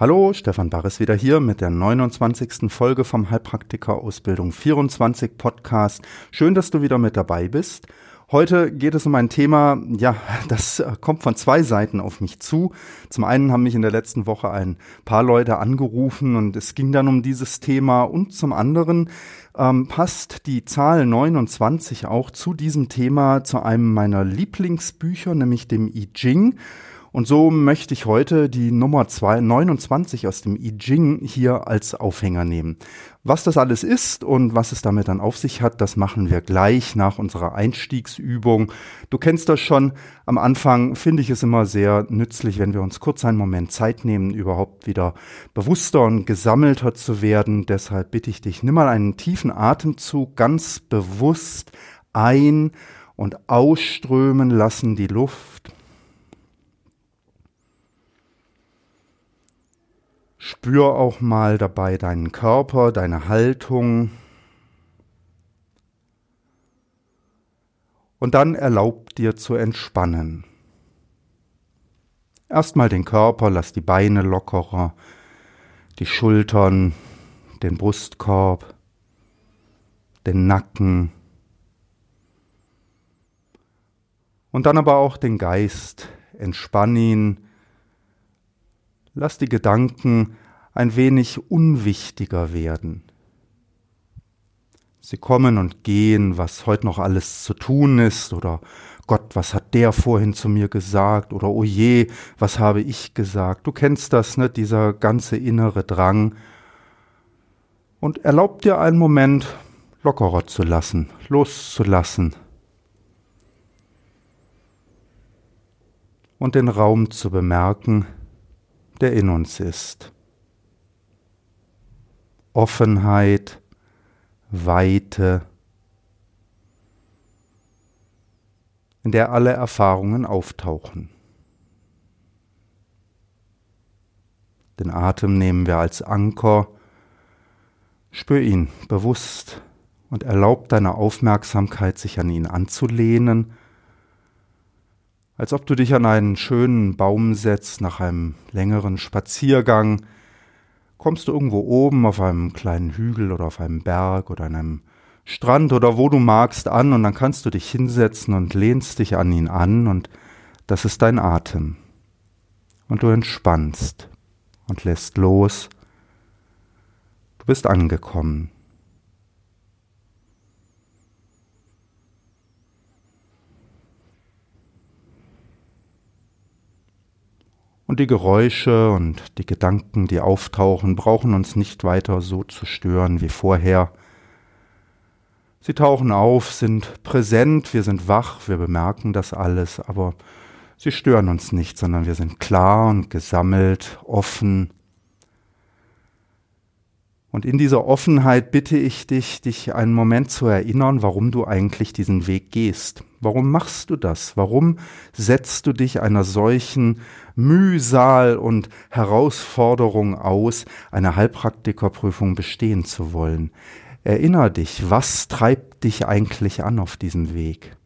Hallo, Stefan Barres wieder hier mit der 29. Folge vom Heilpraktiker Ausbildung 24 Podcast. Schön, dass du wieder mit dabei bist. Heute geht es um ein Thema, ja, das äh, kommt von zwei Seiten auf mich zu. Zum einen haben mich in der letzten Woche ein paar Leute angerufen und es ging dann um dieses Thema und zum anderen ähm, passt die Zahl 29 auch zu diesem Thema zu einem meiner Lieblingsbücher, nämlich dem I Ching. Und so möchte ich heute die Nummer 2, 29 aus dem I Ching hier als Aufhänger nehmen. Was das alles ist und was es damit dann auf sich hat, das machen wir gleich nach unserer Einstiegsübung. Du kennst das schon. Am Anfang finde ich es immer sehr nützlich, wenn wir uns kurz einen Moment Zeit nehmen, überhaupt wieder bewusster und gesammelter zu werden. Deshalb bitte ich dich, nimm mal einen tiefen Atemzug ganz bewusst ein und ausströmen lassen die Luft. Spür auch mal dabei deinen Körper, deine Haltung. Und dann erlaub dir zu entspannen. Erstmal den Körper, lass die Beine lockerer, die Schultern, den Brustkorb, den Nacken. Und dann aber auch den Geist. Entspann ihn, Lass die Gedanken ein wenig unwichtiger werden. Sie kommen und gehen, was heute noch alles zu tun ist, oder Gott, was hat der vorhin zu mir gesagt, oder oh je, was habe ich gesagt. Du kennst das, ne, dieser ganze innere Drang. Und erlaub dir einen Moment lockerer zu lassen, loszulassen. Und den Raum zu bemerken, der in uns ist. Offenheit, Weite, in der alle Erfahrungen auftauchen. Den Atem nehmen wir als Anker, spür ihn bewusst und erlaub deiner Aufmerksamkeit, sich an ihn anzulehnen als ob du dich an einen schönen Baum setzt nach einem längeren Spaziergang, kommst du irgendwo oben auf einem kleinen Hügel oder auf einem Berg oder an einem Strand oder wo du magst an und dann kannst du dich hinsetzen und lehnst dich an ihn an und das ist dein Atem. Und du entspannst und lässt los. Du bist angekommen. Und die Geräusche und die Gedanken, die auftauchen, brauchen uns nicht weiter so zu stören wie vorher. Sie tauchen auf, sind präsent, wir sind wach, wir bemerken das alles, aber sie stören uns nicht, sondern wir sind klar und gesammelt, offen und in dieser Offenheit bitte ich dich, dich einen Moment zu erinnern, warum du eigentlich diesen Weg gehst. Warum machst du das? Warum setzt du dich einer solchen Mühsal und Herausforderung aus, eine Heilpraktikerprüfung bestehen zu wollen? Erinner dich, was treibt dich eigentlich an auf diesem Weg?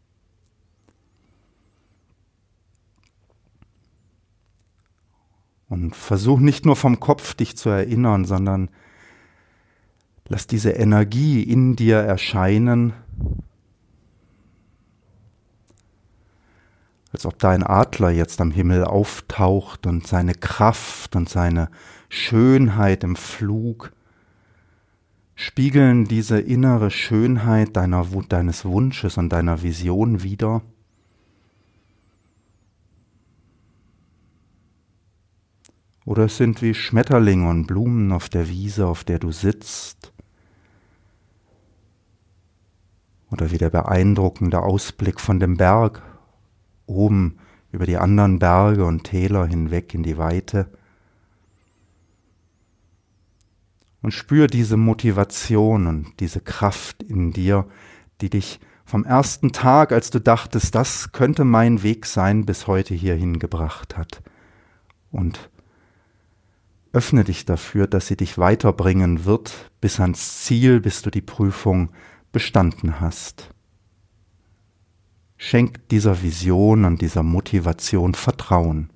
Und versuch nicht nur vom Kopf dich zu erinnern, sondern Lass diese Energie in dir erscheinen, als ob da ein Adler jetzt am Himmel auftaucht und seine Kraft und seine Schönheit im Flug spiegeln diese innere Schönheit deiner, deines Wunsches und deiner Vision wider. Oder es sind wie Schmetterlinge und Blumen auf der Wiese, auf der du sitzt. Oder wie der beeindruckende Ausblick von dem Berg oben über die anderen Berge und Täler hinweg in die Weite. Und spür diese Motivation und diese Kraft in dir, die dich vom ersten Tag, als du dachtest, das könnte mein Weg sein, bis heute hierhin gebracht hat. Und öffne dich dafür, dass sie dich weiterbringen wird bis ans Ziel, bis du die Prüfung bestanden hast. Schenk dieser Vision und dieser Motivation Vertrauen.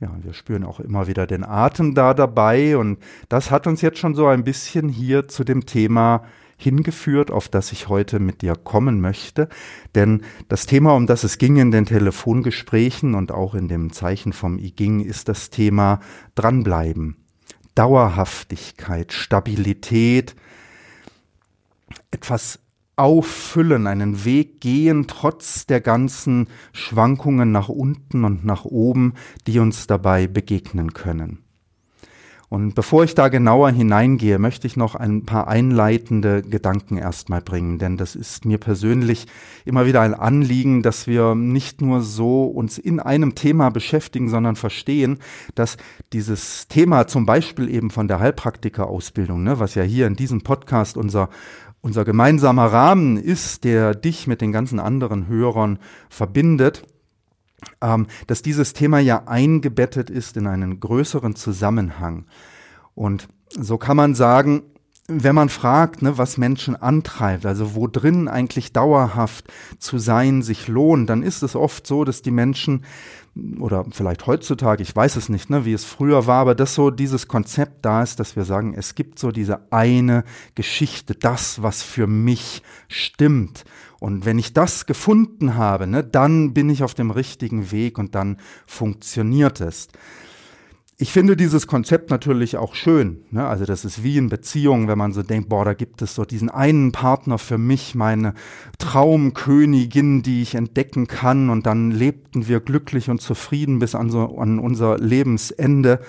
Ja, wir spüren auch immer wieder den Atem da dabei und das hat uns jetzt schon so ein bisschen hier zu dem Thema hingeführt, auf das ich heute mit dir kommen möchte. Denn das Thema, um das es ging in den Telefongesprächen und auch in dem Zeichen vom I ging, ist das Thema dranbleiben. Dauerhaftigkeit, Stabilität, etwas auffüllen, einen Weg gehen, trotz der ganzen Schwankungen nach unten und nach oben, die uns dabei begegnen können. Und bevor ich da genauer hineingehe, möchte ich noch ein paar einleitende Gedanken erstmal bringen, denn das ist mir persönlich immer wieder ein Anliegen, dass wir nicht nur so uns in einem Thema beschäftigen, sondern verstehen, dass dieses Thema zum Beispiel eben von der Heilpraktikerausbildung, ne, was ja hier in diesem Podcast unser unser gemeinsamer Rahmen ist, der dich mit den ganzen anderen Hörern verbindet, ähm, dass dieses Thema ja eingebettet ist in einen größeren Zusammenhang. Und so kann man sagen, wenn man fragt, ne, was Menschen antreibt, also wo drin eigentlich dauerhaft zu sein sich lohnt, dann ist es oft so, dass die Menschen oder vielleicht heutzutage, ich weiß es nicht, ne, wie es früher war, aber dass so dieses Konzept da ist, dass wir sagen, es gibt so diese eine Geschichte, das, was für mich stimmt. Und wenn ich das gefunden habe, ne, dann bin ich auf dem richtigen Weg und dann funktioniert es. Ich finde dieses Konzept natürlich auch schön. Ne? Also das ist wie in Beziehungen, wenn man so denkt, boah, da gibt es so diesen einen Partner für mich, meine Traumkönigin, die ich entdecken kann. Und dann lebten wir glücklich und zufrieden bis an, so, an unser Lebensende.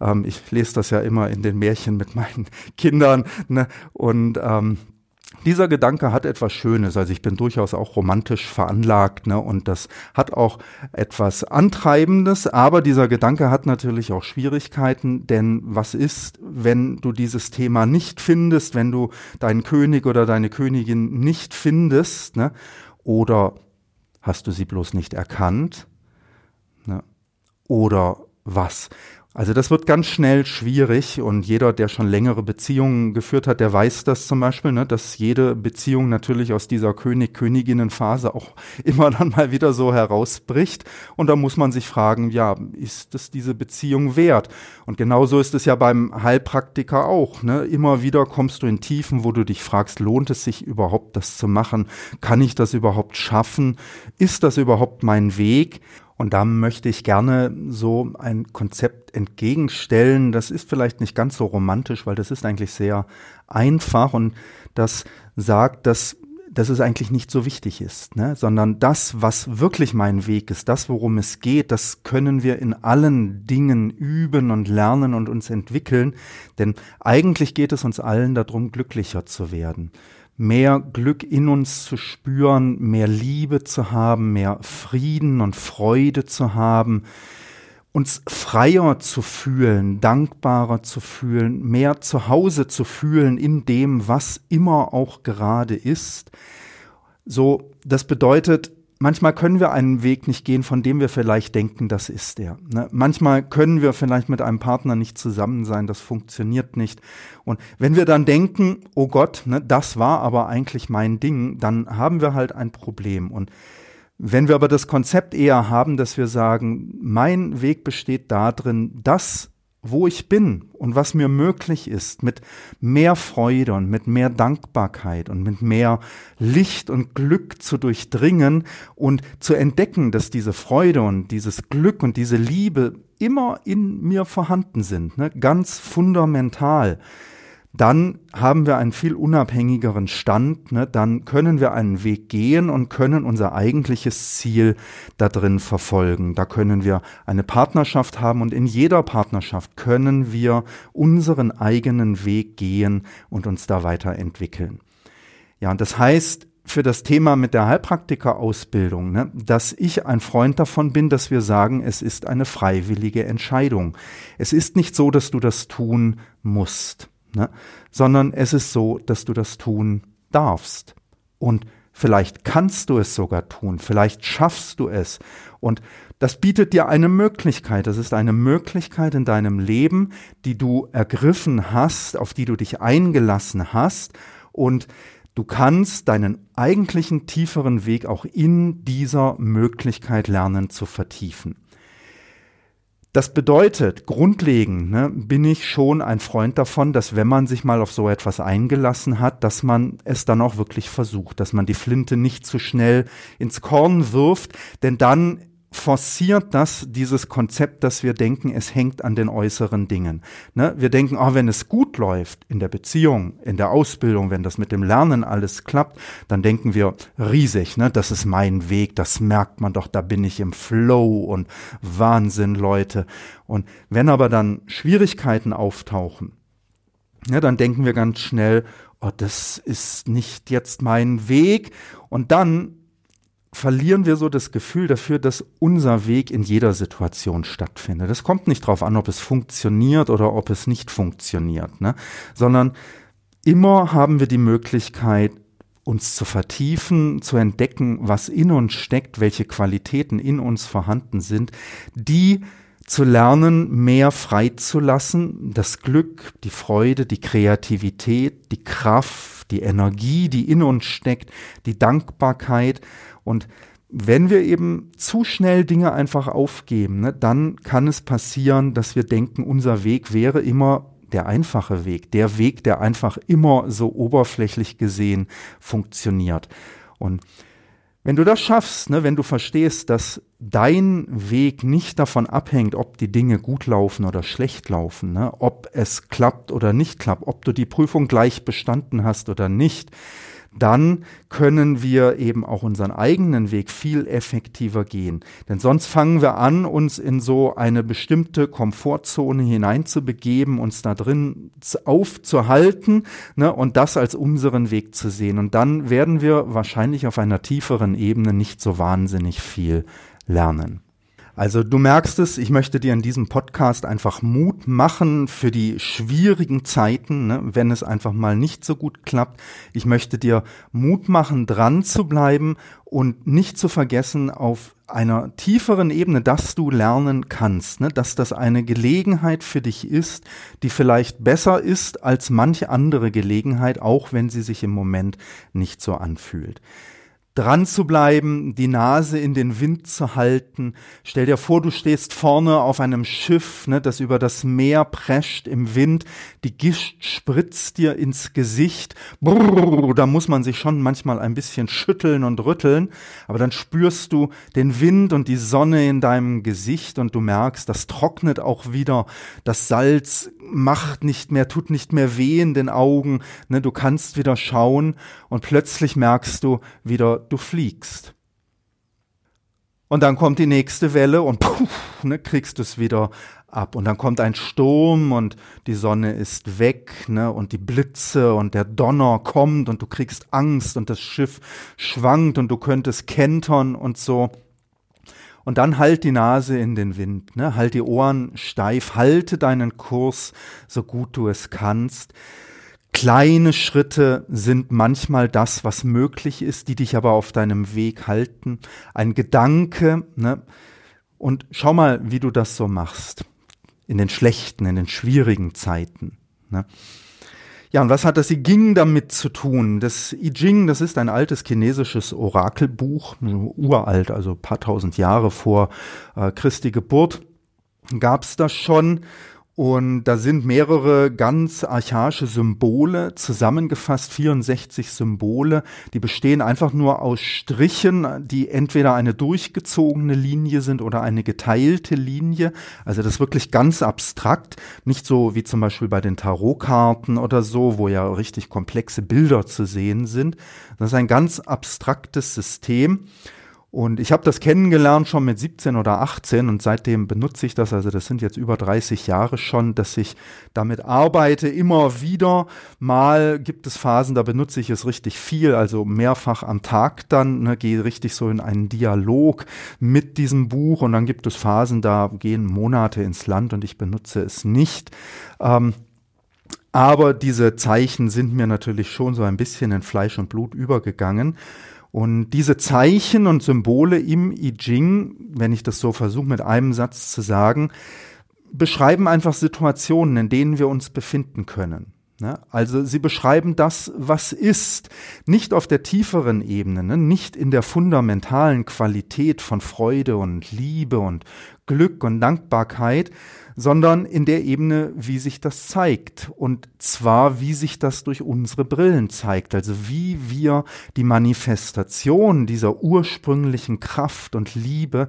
Ähm, ich lese das ja immer in den Märchen mit meinen Kindern. Ne? Und ähm, dieser Gedanke hat etwas Schönes, also ich bin durchaus auch romantisch veranlagt, ne, und das hat auch etwas Antreibendes, aber dieser Gedanke hat natürlich auch Schwierigkeiten, denn was ist, wenn du dieses Thema nicht findest, wenn du deinen König oder deine Königin nicht findest, ne, oder hast du sie bloß nicht erkannt, ne, oder was? Also das wird ganz schnell schwierig und jeder, der schon längere Beziehungen geführt hat, der weiß das zum Beispiel, ne, dass jede Beziehung natürlich aus dieser König-Königinnen-Phase auch immer dann mal wieder so herausbricht. Und da muss man sich fragen, ja, ist es diese Beziehung wert? Und genauso ist es ja beim Heilpraktiker auch. Ne? Immer wieder kommst du in Tiefen, wo du dich fragst, lohnt es sich überhaupt, das zu machen? Kann ich das überhaupt schaffen? Ist das überhaupt mein Weg? Und da möchte ich gerne so ein Konzept entgegenstellen. Das ist vielleicht nicht ganz so romantisch, weil das ist eigentlich sehr einfach und das sagt, dass dass es eigentlich nicht so wichtig ist, ne? sondern das, was wirklich mein Weg ist, das, worum es geht, das können wir in allen Dingen üben und lernen und uns entwickeln, denn eigentlich geht es uns allen darum, glücklicher zu werden mehr Glück in uns zu spüren, mehr Liebe zu haben, mehr Frieden und Freude zu haben, uns freier zu fühlen, dankbarer zu fühlen, mehr zu Hause zu fühlen in dem, was immer auch gerade ist. So, das bedeutet, manchmal können wir einen Weg nicht gehen, von dem wir vielleicht denken, das ist er. Ne? Manchmal können wir vielleicht mit einem Partner nicht zusammen sein, das funktioniert nicht. Und wenn wir dann denken, oh Gott, ne, das war aber eigentlich mein Ding, dann haben wir halt ein Problem. Und wenn wir aber das Konzept eher haben, dass wir sagen, mein Weg besteht darin, das wo ich bin und was mir möglich ist, mit mehr Freude und mit mehr Dankbarkeit und mit mehr Licht und Glück zu durchdringen und zu entdecken, dass diese Freude und dieses Glück und diese Liebe immer in mir vorhanden sind, ne? ganz fundamental dann haben wir einen viel unabhängigeren Stand, ne? dann können wir einen Weg gehen und können unser eigentliches Ziel da drin verfolgen. Da können wir eine Partnerschaft haben und in jeder Partnerschaft können wir unseren eigenen Weg gehen und uns da weiterentwickeln. Ja, und das heißt, für das Thema mit der Heilpraktikerausbildung, ne, dass ich ein Freund davon bin, dass wir sagen, es ist eine freiwillige Entscheidung. Es ist nicht so, dass du das tun musst, ne, sondern es ist so, dass du das tun darfst. Und vielleicht kannst du es sogar tun, vielleicht schaffst du es. Und das bietet dir eine Möglichkeit. Das ist eine Möglichkeit in deinem Leben, die du ergriffen hast, auf die du dich eingelassen hast. Und du kannst deinen eigentlichen tieferen Weg auch in dieser Möglichkeit lernen zu vertiefen. Das bedeutet, grundlegend ne, bin ich schon ein Freund davon, dass wenn man sich mal auf so etwas eingelassen hat, dass man es dann auch wirklich versucht, dass man die Flinte nicht zu schnell ins Korn wirft, denn dann forciert das dieses Konzept, dass wir denken, es hängt an den äußeren Dingen. Ne? Wir denken, oh, wenn es gut läuft in der Beziehung, in der Ausbildung, wenn das mit dem Lernen alles klappt, dann denken wir riesig, ne? das ist mein Weg, das merkt man doch, da bin ich im Flow und Wahnsinn, Leute. Und wenn aber dann Schwierigkeiten auftauchen, ja, dann denken wir ganz schnell, oh, das ist nicht jetzt mein Weg. Und dann verlieren wir so das Gefühl dafür, dass unser Weg in jeder Situation stattfindet. Es kommt nicht darauf an, ob es funktioniert oder ob es nicht funktioniert, ne? sondern immer haben wir die Möglichkeit, uns zu vertiefen, zu entdecken, was in uns steckt, welche Qualitäten in uns vorhanden sind, die zu lernen, mehr freizulassen, das Glück, die Freude, die Kreativität, die Kraft, die Energie, die in uns steckt, die Dankbarkeit und wenn wir eben zu schnell Dinge einfach aufgeben, ne, dann kann es passieren, dass wir denken, unser Weg wäre immer der einfache Weg, der Weg, der einfach immer so oberflächlich gesehen funktioniert. Und wenn du das schaffst, ne, wenn du verstehst, dass dein Weg nicht davon abhängt, ob die Dinge gut laufen oder schlecht laufen, ne, ob es klappt oder nicht klappt, ob du die Prüfung gleich bestanden hast oder nicht, dann können wir eben auch unseren eigenen Weg viel effektiver gehen. Denn sonst fangen wir an, uns in so eine bestimmte Komfortzone hineinzubegeben, uns da drin aufzuhalten ne, und das als unseren Weg zu sehen. Und dann werden wir wahrscheinlich auf einer tieferen Ebene nicht so wahnsinnig viel lernen. Also du merkst es, ich möchte dir in diesem Podcast einfach Mut machen für die schwierigen Zeiten, ne, wenn es einfach mal nicht so gut klappt. Ich möchte dir Mut machen, dran zu bleiben und nicht zu vergessen, auf einer tieferen Ebene, dass du lernen kannst, ne, dass das eine Gelegenheit für dich ist, die vielleicht besser ist als manche andere Gelegenheit, auch wenn sie sich im Moment nicht so anfühlt dran zu bleiben, die Nase in den Wind zu halten. Stell dir vor, du stehst vorne auf einem Schiff, ne, das über das Meer prescht im Wind. Die Gischt spritzt dir ins Gesicht. Brrr, da muss man sich schon manchmal ein bisschen schütteln und rütteln. Aber dann spürst du den Wind und die Sonne in deinem Gesicht und du merkst, das trocknet auch wieder. Das Salz macht nicht mehr, tut nicht mehr weh in den Augen. Ne, du kannst wieder schauen und plötzlich merkst du wieder, du fliegst. Und dann kommt die nächste Welle und puff, ne, kriegst du es wieder ab. Und dann kommt ein Sturm und die Sonne ist weg, ne, und die Blitze und der Donner kommt und du kriegst Angst und das Schiff schwankt und du könntest kentern und so. Und dann halt die Nase in den Wind, ne, halt die Ohren steif, halte deinen Kurs so gut du es kannst. Kleine Schritte sind manchmal das, was möglich ist, die dich aber auf deinem Weg halten. Ein Gedanke, ne? Und schau mal, wie du das so machst. In den schlechten, in den schwierigen Zeiten. Ne? Ja, und was hat das I Ging damit zu tun? Das I Ching, das ist ein altes chinesisches Orakelbuch, uralt, also paar tausend Jahre vor äh, Christi Geburt gab es das schon. Und da sind mehrere ganz archaische Symbole zusammengefasst, 64 Symbole, die bestehen einfach nur aus Strichen, die entweder eine durchgezogene Linie sind oder eine geteilte Linie. Also das ist wirklich ganz abstrakt, nicht so wie zum Beispiel bei den Tarotkarten oder so, wo ja richtig komplexe Bilder zu sehen sind. Das ist ein ganz abstraktes System. Und ich habe das kennengelernt schon mit 17 oder 18 und seitdem benutze ich das. Also das sind jetzt über 30 Jahre schon, dass ich damit arbeite. Immer wieder mal gibt es Phasen, da benutze ich es richtig viel, also mehrfach am Tag dann, ne, gehe richtig so in einen Dialog mit diesem Buch. Und dann gibt es Phasen, da gehen Monate ins Land und ich benutze es nicht. Ähm, aber diese Zeichen sind mir natürlich schon so ein bisschen in Fleisch und Blut übergegangen. Und diese Zeichen und Symbole im I Ching, wenn ich das so versuche mit einem Satz zu sagen, beschreiben einfach Situationen, in denen wir uns befinden können. Ne? Also sie beschreiben das, was ist, nicht auf der tieferen Ebene, ne? nicht in der fundamentalen Qualität von Freude und Liebe und Glück und Dankbarkeit, sondern in der Ebene, wie sich das zeigt. Und zwar, wie sich das durch unsere Brillen zeigt. Also wie wir die Manifestation dieser ursprünglichen Kraft und Liebe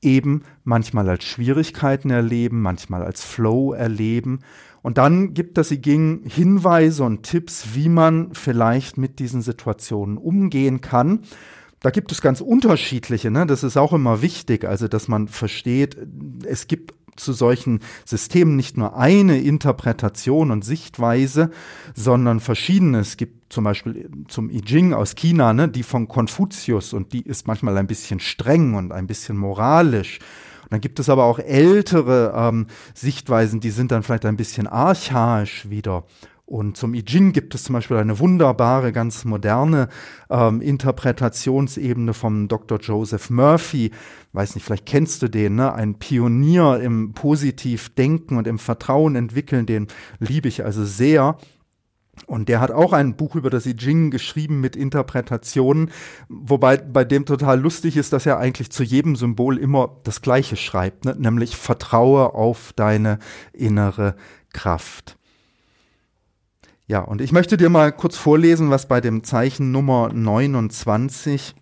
eben manchmal als Schwierigkeiten erleben, manchmal als Flow erleben. Und dann gibt es I Ging Hinweise und Tipps, wie man vielleicht mit diesen Situationen umgehen kann. Da gibt es ganz unterschiedliche, ne? das ist auch immer wichtig, also dass man versteht, es gibt zu solchen Systemen nicht nur eine Interpretation und Sichtweise, sondern verschiedene. Es gibt zum Beispiel zum I Ching aus China, ne, die von Konfuzius und die ist manchmal ein bisschen streng und ein bisschen moralisch. Und dann gibt es aber auch ältere ähm, Sichtweisen, die sind dann vielleicht ein bisschen archaisch wieder. Und zum I Ching gibt es zum Beispiel eine wunderbare, ganz moderne ähm, Interpretationsebene vom Dr. Joseph Murphy. Weiß nicht, vielleicht kennst du den, ne? Ein Pionier im Positivdenken und im Vertrauen entwickeln, den liebe ich also sehr. Und der hat auch ein Buch über das I Ching geschrieben mit Interpretationen, wobei bei dem total lustig ist, dass er eigentlich zu jedem Symbol immer das Gleiche schreibt, ne? nämlich vertraue auf deine innere Kraft. Ja, und ich möchte dir mal kurz vorlesen, was bei dem Zeichen Nummer 29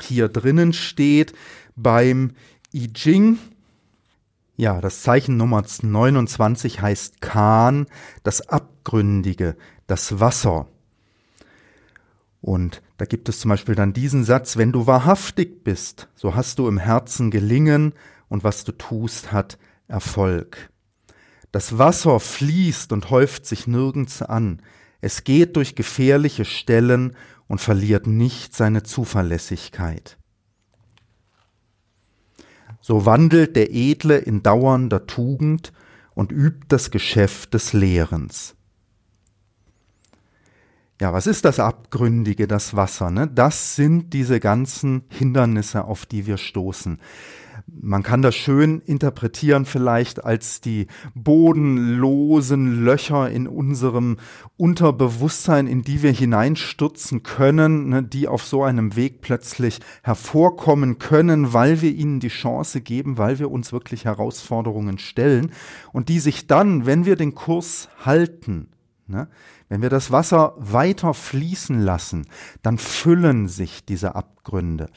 hier drinnen steht beim I Ching. Ja, das Zeichen Nummer 29 heißt Kan, das Abgründige, das Wasser. Und da gibt es zum Beispiel dann diesen Satz, wenn du wahrhaftig bist, so hast du im Herzen gelingen und was du tust, hat Erfolg. Das Wasser fließt und häuft sich nirgends an. Es geht durch gefährliche Stellen und verliert nicht seine Zuverlässigkeit. So wandelt der Edle in dauernder Tugend und übt das Geschäft des Lehrens. Ja, was ist das Abgründige, das Wasser? Ne? Das sind diese ganzen Hindernisse, auf die wir stoßen. Man kann das schön interpretieren vielleicht als die bodenlosen Löcher in unserem Unterbewusstsein, in die wir hineinstürzen können, ne, die auf so einem Weg plötzlich hervorkommen können, weil wir ihnen die Chance geben, weil wir uns wirklich Herausforderungen stellen und die sich dann, wenn wir den Kurs halten, ne, wenn wir das Wasser weiter fließen lassen, dann füllen sich diese Abgründe.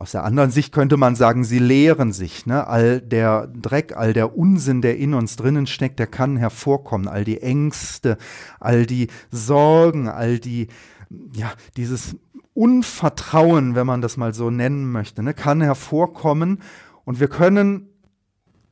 Aus der anderen Sicht könnte man sagen, sie leeren sich. Ne? All der Dreck, all der Unsinn, der in uns drinnen steckt, der kann hervorkommen. All die Ängste, all die Sorgen, all die, ja, dieses Unvertrauen, wenn man das mal so nennen möchte, ne, kann hervorkommen. Und wir können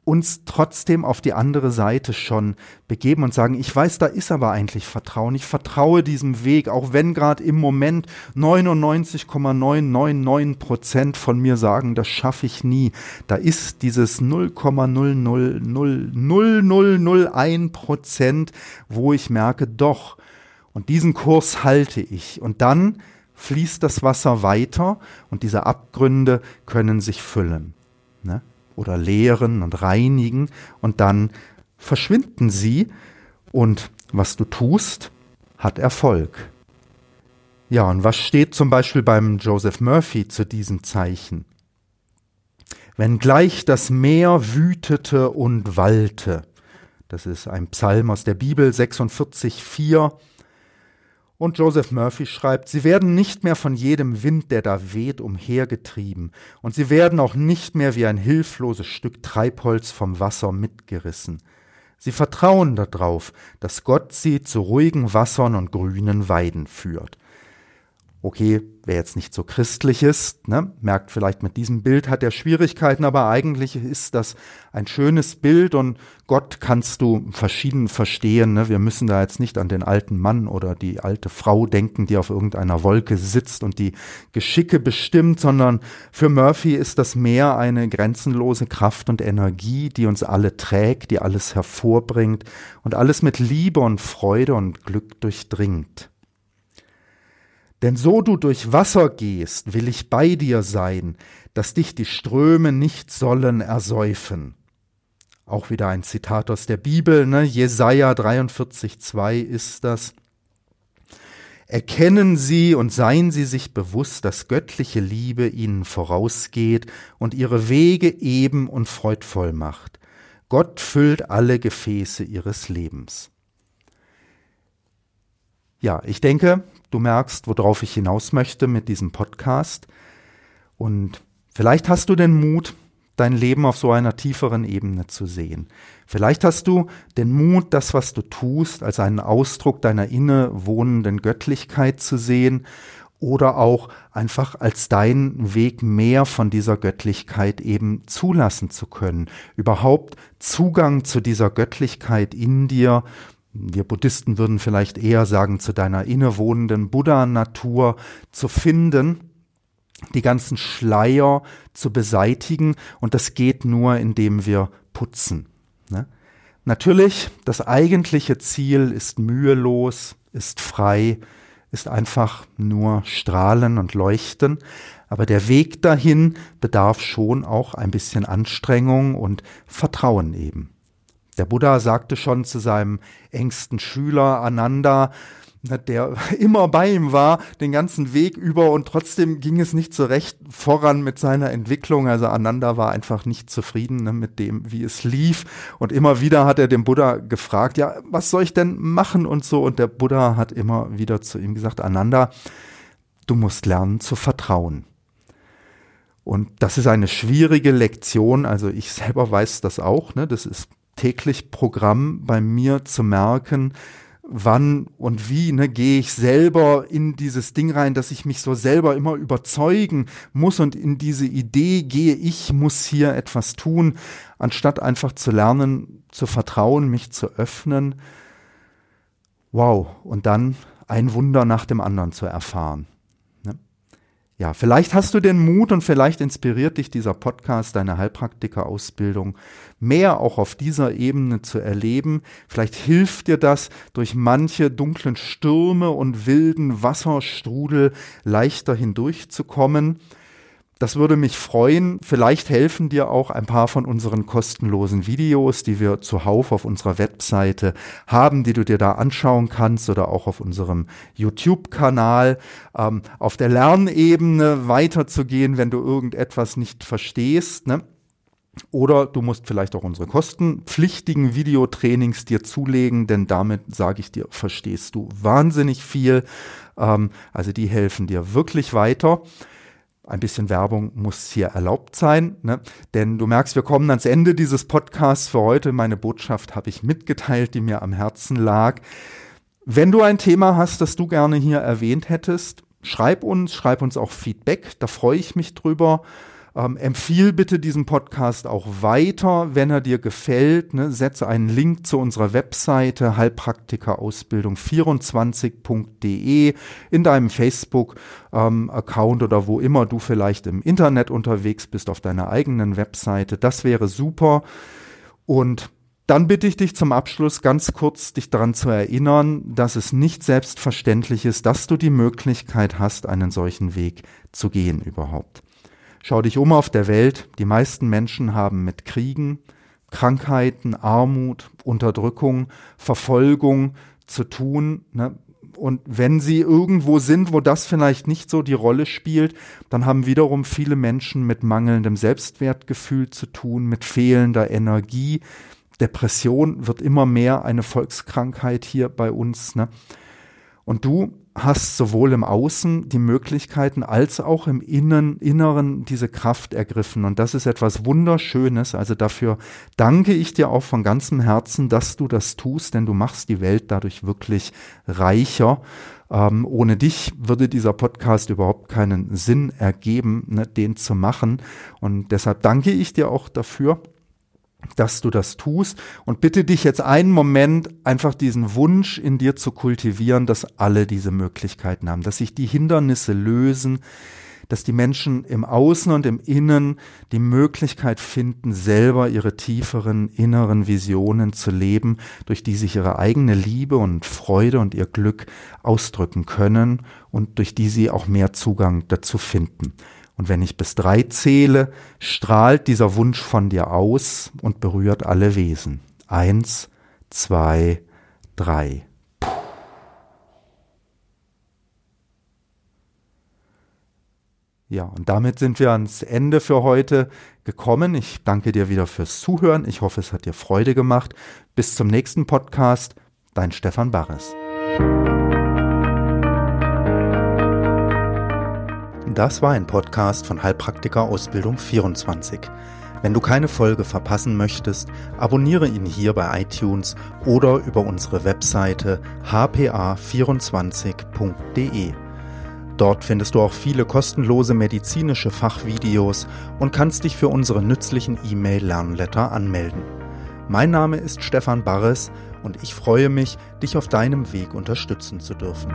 uns trotzdem auf die andere Seite schon begeben und sagen, ich weiß, da ist aber eigentlich Vertrauen. Ich vertraue diesem Weg, auch wenn gerade im Moment 99,999 Prozent von mir sagen, das schaffe ich nie. Da ist dieses 0,0000001 Prozent, wo ich merke, doch. Und diesen Kurs halte ich. Und dann fließt das Wasser weiter und diese Abgründe können sich füllen. Ne? Oder leeren und reinigen und dann verschwinden sie und was du tust, hat Erfolg. Ja, und was steht zum Beispiel beim Joseph Murphy zu diesem Zeichen? Wenn gleich das Meer wütete und wallte, das ist ein Psalm aus der Bibel 46, 4, und Joseph Murphy schreibt, sie werden nicht mehr von jedem Wind, der da weht, umhergetrieben, und sie werden auch nicht mehr wie ein hilfloses Stück Treibholz vom Wasser mitgerissen. Sie vertrauen darauf, dass Gott sie zu ruhigen Wassern und grünen Weiden führt. Okay, wer jetzt nicht so christlich ist, ne, merkt vielleicht mit diesem Bild hat er Schwierigkeiten, aber eigentlich ist das ein schönes Bild und Gott kannst du verschieden verstehen. Ne? Wir müssen da jetzt nicht an den alten Mann oder die alte Frau denken, die auf irgendeiner Wolke sitzt und die Geschicke bestimmt, sondern für Murphy ist das mehr eine grenzenlose Kraft und Energie, die uns alle trägt, die alles hervorbringt und alles mit Liebe und Freude und Glück durchdringt. Denn so du durch Wasser gehst, will ich bei dir sein, dass dich die Ströme nicht sollen ersäufen. Auch wieder ein Zitat aus der Bibel, ne? Jesaja 43,2 ist das. Erkennen Sie und seien Sie sich bewusst, dass göttliche Liebe Ihnen vorausgeht und Ihre Wege eben und freudvoll macht. Gott füllt alle Gefäße Ihres Lebens. Ja, ich denke, du merkst, worauf ich hinaus möchte mit diesem Podcast. Und vielleicht hast du den Mut, dein Leben auf so einer tieferen Ebene zu sehen. Vielleicht hast du den Mut, das, was du tust, als einen Ausdruck deiner innewohnenden Göttlichkeit zu sehen oder auch einfach als deinen Weg mehr von dieser Göttlichkeit eben zulassen zu können. Überhaupt Zugang zu dieser Göttlichkeit in dir wir Buddhisten würden vielleicht eher sagen, zu deiner innewohnenden Buddha-Natur zu finden, die ganzen Schleier zu beseitigen und das geht nur, indem wir putzen. Ne? Natürlich, das eigentliche Ziel ist mühelos, ist frei, ist einfach nur strahlen und leuchten, aber der Weg dahin bedarf schon auch ein bisschen Anstrengung und Vertrauen eben. Der Buddha sagte schon zu seinem engsten Schüler Ananda, der immer bei ihm war, den ganzen Weg über und trotzdem ging es nicht so recht voran mit seiner Entwicklung. Also Ananda war einfach nicht zufrieden ne, mit dem, wie es lief. Und immer wieder hat er den Buddha gefragt, ja, was soll ich denn machen und so. Und der Buddha hat immer wieder zu ihm gesagt, Ananda, du musst lernen zu vertrauen. Und das ist eine schwierige Lektion. Also ich selber weiß das auch. Ne? Das ist täglich Programm bei mir zu merken, wann und wie ne, gehe ich selber in dieses Ding rein, dass ich mich so selber immer überzeugen muss und in diese Idee gehe, ich muss hier etwas tun, anstatt einfach zu lernen, zu vertrauen, mich zu öffnen. Wow, und dann ein Wunder nach dem anderen zu erfahren. Ja, vielleicht hast du den Mut und vielleicht inspiriert dich dieser Podcast, deine Heilpraktiker-Ausbildung mehr auch auf dieser Ebene zu erleben. Vielleicht hilft dir das, durch manche dunklen Stürme und wilden Wasserstrudel leichter hindurchzukommen. Das würde mich freuen. Vielleicht helfen dir auch ein paar von unseren kostenlosen Videos, die wir zuhauf auf unserer Webseite haben, die du dir da anschauen kannst oder auch auf unserem YouTube-Kanal. Ähm, auf der Lernebene weiterzugehen, wenn du irgendetwas nicht verstehst. Ne? Oder du musst vielleicht auch unsere kostenpflichtigen Videotrainings dir zulegen, denn damit, sage ich dir, verstehst du wahnsinnig viel. Ähm, also die helfen dir wirklich weiter. Ein bisschen Werbung muss hier erlaubt sein, ne? denn du merkst, wir kommen ans Ende dieses Podcasts für heute. Meine Botschaft habe ich mitgeteilt, die mir am Herzen lag. Wenn du ein Thema hast, das du gerne hier erwähnt hättest, schreib uns, schreib uns auch Feedback, da freue ich mich drüber. Ähm, empfiehl bitte diesen Podcast auch weiter, wenn er dir gefällt. Ne? Setze einen Link zu unserer Webseite heilpraktikerausbildung24.de in deinem Facebook-Account ähm, oder wo immer du vielleicht im Internet unterwegs bist, auf deiner eigenen Webseite. Das wäre super. Und dann bitte ich dich zum Abschluss ganz kurz, dich daran zu erinnern, dass es nicht selbstverständlich ist, dass du die Möglichkeit hast, einen solchen Weg zu gehen überhaupt. Schau dich um auf der Welt. Die meisten Menschen haben mit Kriegen, Krankheiten, Armut, Unterdrückung, Verfolgung zu tun. Ne? Und wenn sie irgendwo sind, wo das vielleicht nicht so die Rolle spielt, dann haben wiederum viele Menschen mit mangelndem Selbstwertgefühl zu tun, mit fehlender Energie. Depression wird immer mehr eine Volkskrankheit hier bei uns. Ne? Und du hast sowohl im Außen die Möglichkeiten als auch im Innen, Inneren diese Kraft ergriffen. Und das ist etwas Wunderschönes. Also dafür danke ich dir auch von ganzem Herzen, dass du das tust, denn du machst die Welt dadurch wirklich reicher. Ähm, ohne dich würde dieser Podcast überhaupt keinen Sinn ergeben, ne, den zu machen. Und deshalb danke ich dir auch dafür dass du das tust und bitte dich jetzt einen Moment einfach diesen Wunsch in dir zu kultivieren, dass alle diese Möglichkeiten haben, dass sich die Hindernisse lösen, dass die Menschen im Außen und im Innen die Möglichkeit finden, selber ihre tieferen inneren Visionen zu leben, durch die sich ihre eigene Liebe und Freude und ihr Glück ausdrücken können und durch die sie auch mehr Zugang dazu finden. Und wenn ich bis drei zähle, strahlt dieser Wunsch von dir aus und berührt alle Wesen. Eins, zwei, drei. Ja, und damit sind wir ans Ende für heute gekommen. Ich danke dir wieder fürs Zuhören. Ich hoffe, es hat dir Freude gemacht. Bis zum nächsten Podcast. Dein Stefan Barres. Das war ein Podcast von Heilpraktiker Ausbildung 24. Wenn du keine Folge verpassen möchtest, abonniere ihn hier bei iTunes oder über unsere Webseite hpa24.de. Dort findest du auch viele kostenlose medizinische Fachvideos und kannst dich für unsere nützlichen E-Mail-Lernletter anmelden. Mein Name ist Stefan Barres und ich freue mich, dich auf deinem Weg unterstützen zu dürfen.